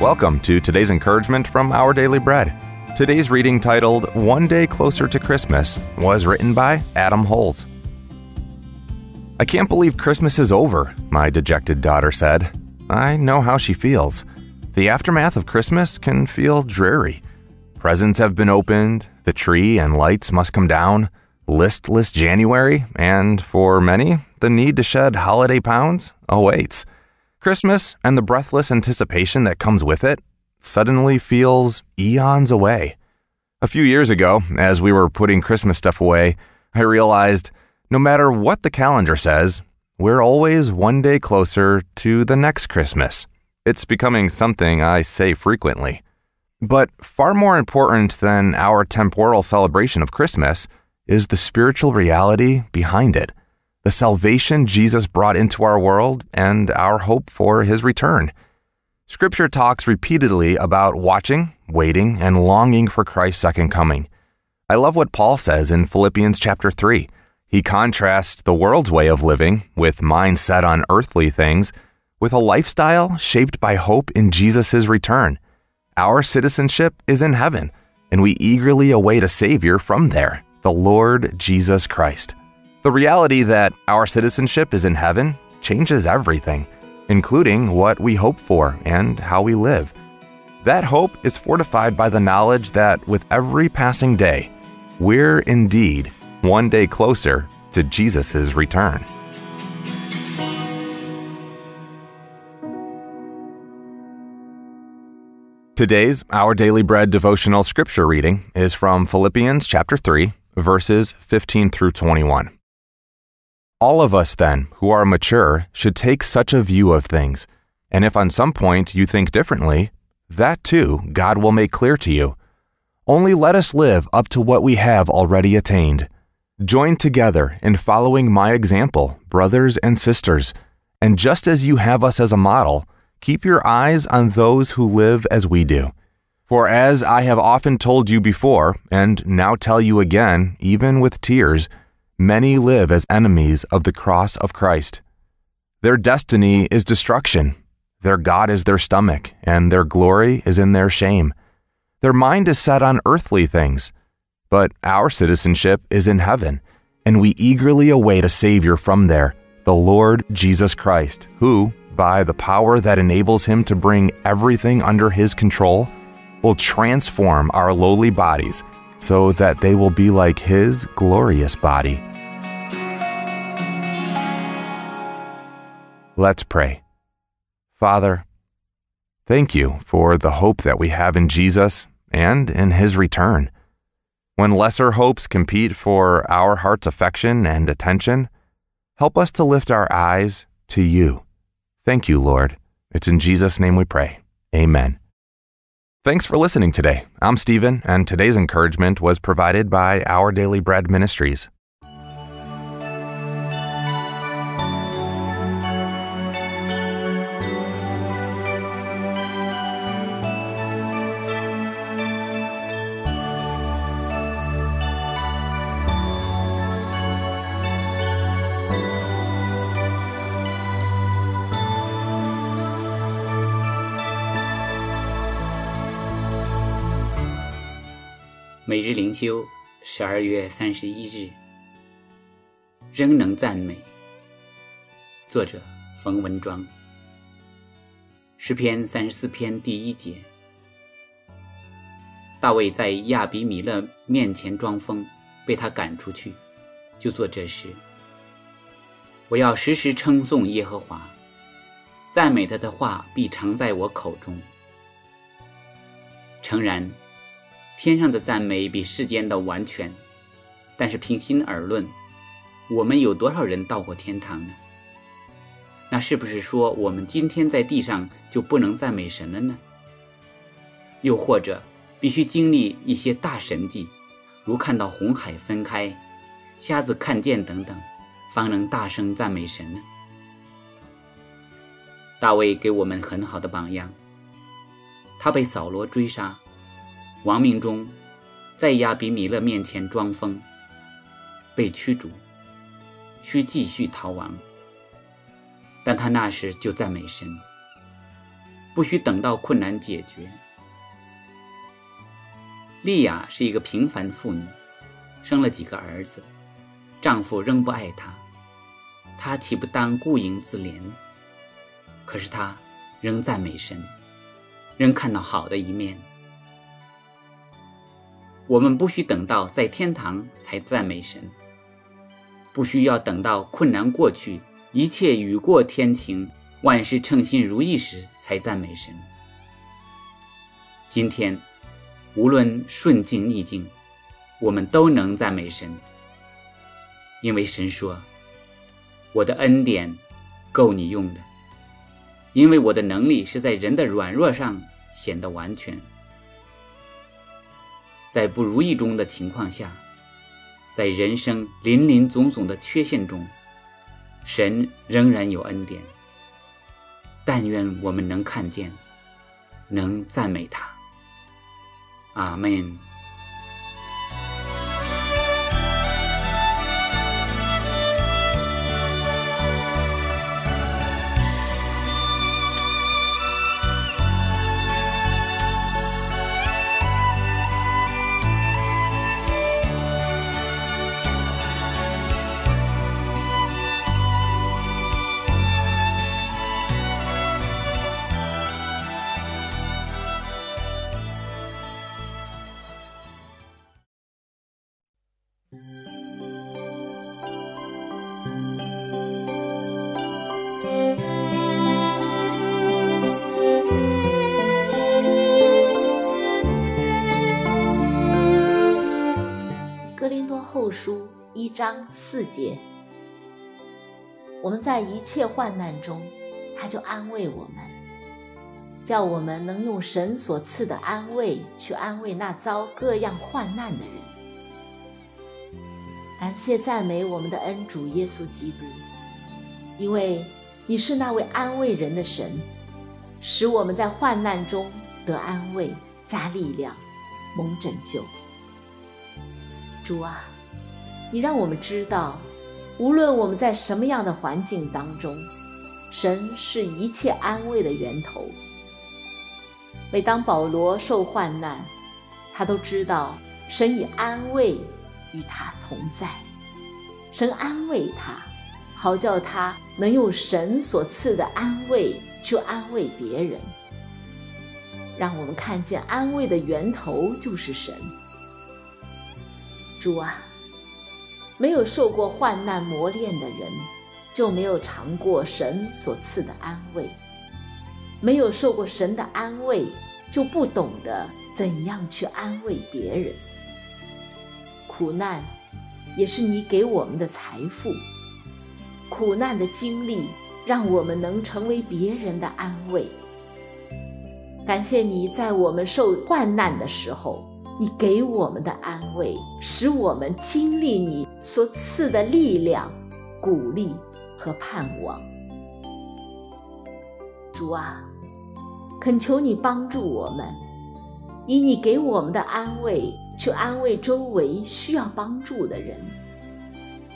Welcome to today's encouragement from Our Daily Bread. Today's reading, titled One Day Closer to Christmas, was written by Adam Holes. I can't believe Christmas is over, my dejected daughter said. I know how she feels. The aftermath of Christmas can feel dreary. Presents have been opened, the tree and lights must come down, listless January, and for many, the need to shed holiday pounds awaits. Christmas and the breathless anticipation that comes with it suddenly feels eons away. A few years ago, as we were putting Christmas stuff away, I realized no matter what the calendar says, we're always one day closer to the next Christmas. It's becoming something I say frequently. But far more important than our temporal celebration of Christmas is the spiritual reality behind it the salvation Jesus brought into our world, and our hope for his return. Scripture talks repeatedly about watching, waiting, and longing for Christ's second coming. I love what Paul says in Philippians chapter 3. He contrasts the world's way of living, with mind set on earthly things, with a lifestyle shaped by hope in Jesus' return. Our citizenship is in heaven, and we eagerly await a Savior from there, the Lord Jesus Christ. The reality that our citizenship is in heaven changes everything, including what we hope for and how we live. That hope is fortified by the knowledge that with every passing day, we're indeed one day closer to Jesus' return. Today's Our Daily Bread devotional scripture reading is from Philippians chapter 3, verses 15 through 21. All of us, then, who are mature, should take such a view of things. And if on some point you think differently, that too God will make clear to you. Only let us live up to what we have already attained. Join together in following my example, brothers and sisters. And just as you have us as a model, keep your eyes on those who live as we do. For as I have often told you before, and now tell you again, even with tears, many live as enemies of the cross of Christ. Their destiny is destruction. Their God is their stomach, and their glory is in their shame. Their mind is set on earthly things, but our citizenship is in heaven, and we eagerly await a Savior from there, the Lord Jesus Christ, who, by the power that enables him to bring everything under his control, will transform our lowly bodies so that they will be like his glorious body. Let's pray. Father, thank you for the hope that we have in Jesus and in his return. When lesser hopes compete for our heart's affection and attention, help us to lift our eyes to you. Thank you, Lord. It's in Jesus' name we pray. Amen. Thanks for listening today. I'm Stephen, and today's encouragement was provided by Our Daily Bread Ministries. 每日灵修，十二月三十一日，仍能赞美。作者：冯文庄。诗篇三十四篇第一节，大卫在亚比米勒面前装疯，被他赶出去，就做这事。我要时时称颂耶和华，赞美他的话必常在我口中。诚然。天上的赞美比世间的完全，但是平心而论，我们有多少人到过天堂呢？那是不是说我们今天在地上就不能赞美神了呢？又或者必须经历一些大神迹，如看到红海分开、瞎子看见等等，方能大声赞美神呢？大卫给我们很好的榜样，他被扫罗追杀。亡命中，在亚比米勒面前装疯，被驱逐，需继续逃亡。但他那时就赞美神，不需等到困难解决。莉亚是一个平凡妇女，生了几个儿子，丈夫仍不爱她，她岂不当顾影自怜？可是她仍赞美神，仍看到好的一面。我们不需等到在天堂才赞美神，不需要等到困难过去，一切雨过天晴，万事称心如意时才赞美神。今天。无论顺境逆境，我们都能赞美神，因为神说：“我的恩典够你用的，因为我的能力是在人的软弱上显得完全。”在不如意中的情况下，在人生林林总总的缺陷中，神仍然有恩典。但愿我们能看见，能赞美他。阿门。一章四节，我们在一切患难中，他就安慰我们，叫我们能用神所赐的安慰去安慰那遭各样患难的人。感谢赞美我们的恩主耶稣基督，因为你是那位安慰人的神，使我们在患难中得安慰、加力量、蒙拯救。主啊！你让我们知道，无论我们在什么样的环境当中，神是一切安慰的源头。每当保罗受患难，他都知道神以安慰与他同在。神安慰他，好叫他能用神所赐的安慰去安慰别人。让我们看见安慰的源头就是神。主啊！没有受过患难磨练的人，就没有尝过神所赐的安慰；没有受过神的安慰，就不懂得怎样去安慰别人。苦难也是你给我们的财富，苦难的经历让我们能成为别人的安慰。感谢你在我们受患难的时候。你给我们的安慰，使我们经历你所赐的力量、鼓励和盼望。主啊，恳求你帮助我们，以你给我们的安慰去安慰周围需要帮助的人。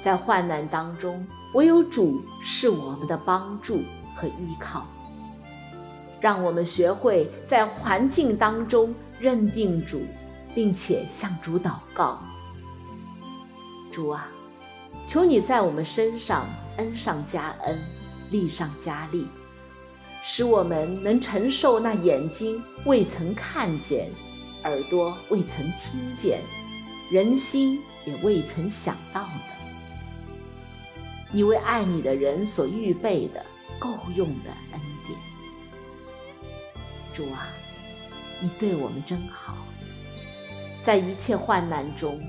在患难当中，唯有主是我们的帮助和依靠。让我们学会在环境当中认定主。并且向主祷告，主啊，求你在我们身上恩上加恩，利上加利，使我们能承受那眼睛未曾看见、耳朵未曾听见、人心也未曾想到的。你为爱你的人所预备的够用的恩典，主啊，你对我们真好。在一切患难中，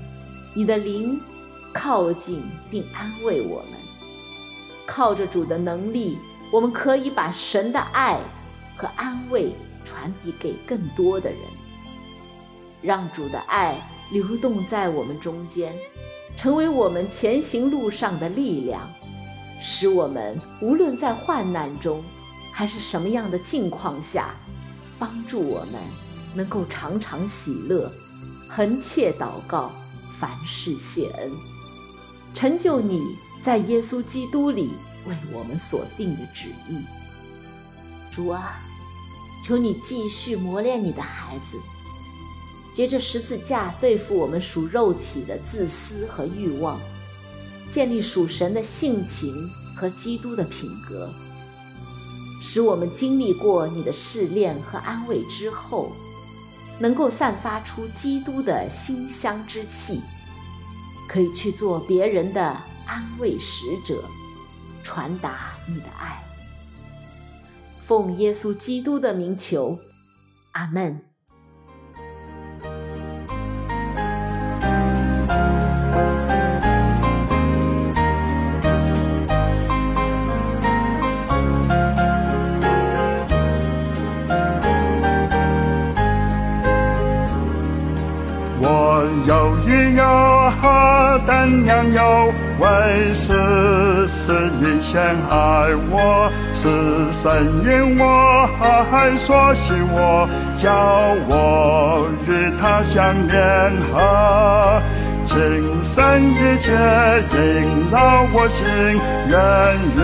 你的灵靠近并安慰我们。靠着主的能力，我们可以把神的爱和安慰传递给更多的人，让主的爱流动在我们中间，成为我们前行路上的力量，使我们无论在患难中还是什么样的境况下，帮助我们能够常常喜乐。恒切祷告，凡事谢恩，成就你在耶稣基督里为我们所定的旨意。主啊，求你继续磨练你的孩子，借着十字架对付我们属肉体的自私和欲望，建立属神的性情和基督的品格，使我们经历过你的试炼和安慰之后，能够散发出基督的馨香之气，可以去做别人的安慰使者，传达你的爱。奉耶稣基督的名求，阿门。有等羊有为是是以前爱我，是神因我爱所喜我，叫我与他相联合。今生一切萦绕我心，愿与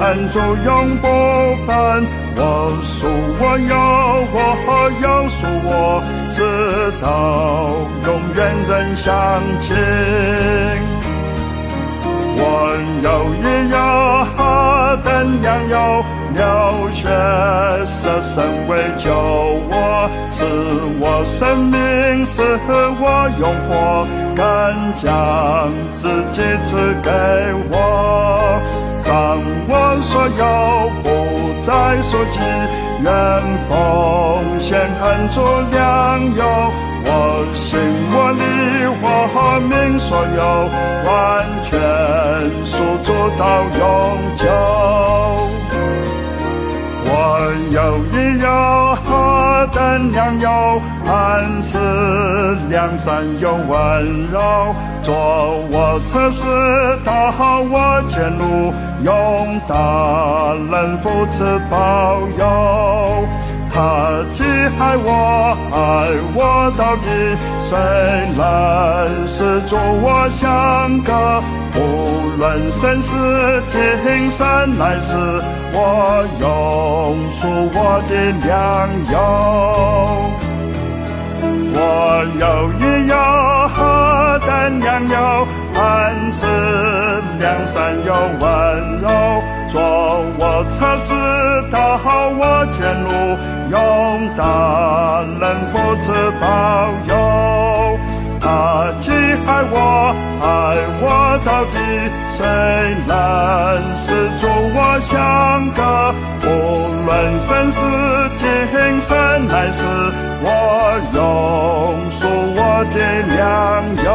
恩主永不分。我属我有，我有属我，直到永远人相亲。我有一有等羊有，了血舍身为救我，赐我生命，赐我永活，更将自己赐给我，让我所有。在所及，愿奉献恩主良友，我心我力我命所有，完全属主到永久。我有一有何等良友，安慈良善又温柔，做我测试导我前路。用大能扶持保佑，他既爱我，爱我到底，谁能使助我相隔？无论生死今生来世，我永属我的良友。我有一有何等良友，恩赐良善又温柔，做我测试导我前路，用大能扶持保佑。他既爱我，爱我到底，生死中我相隔，无论生死今生来世，我永守我的良友。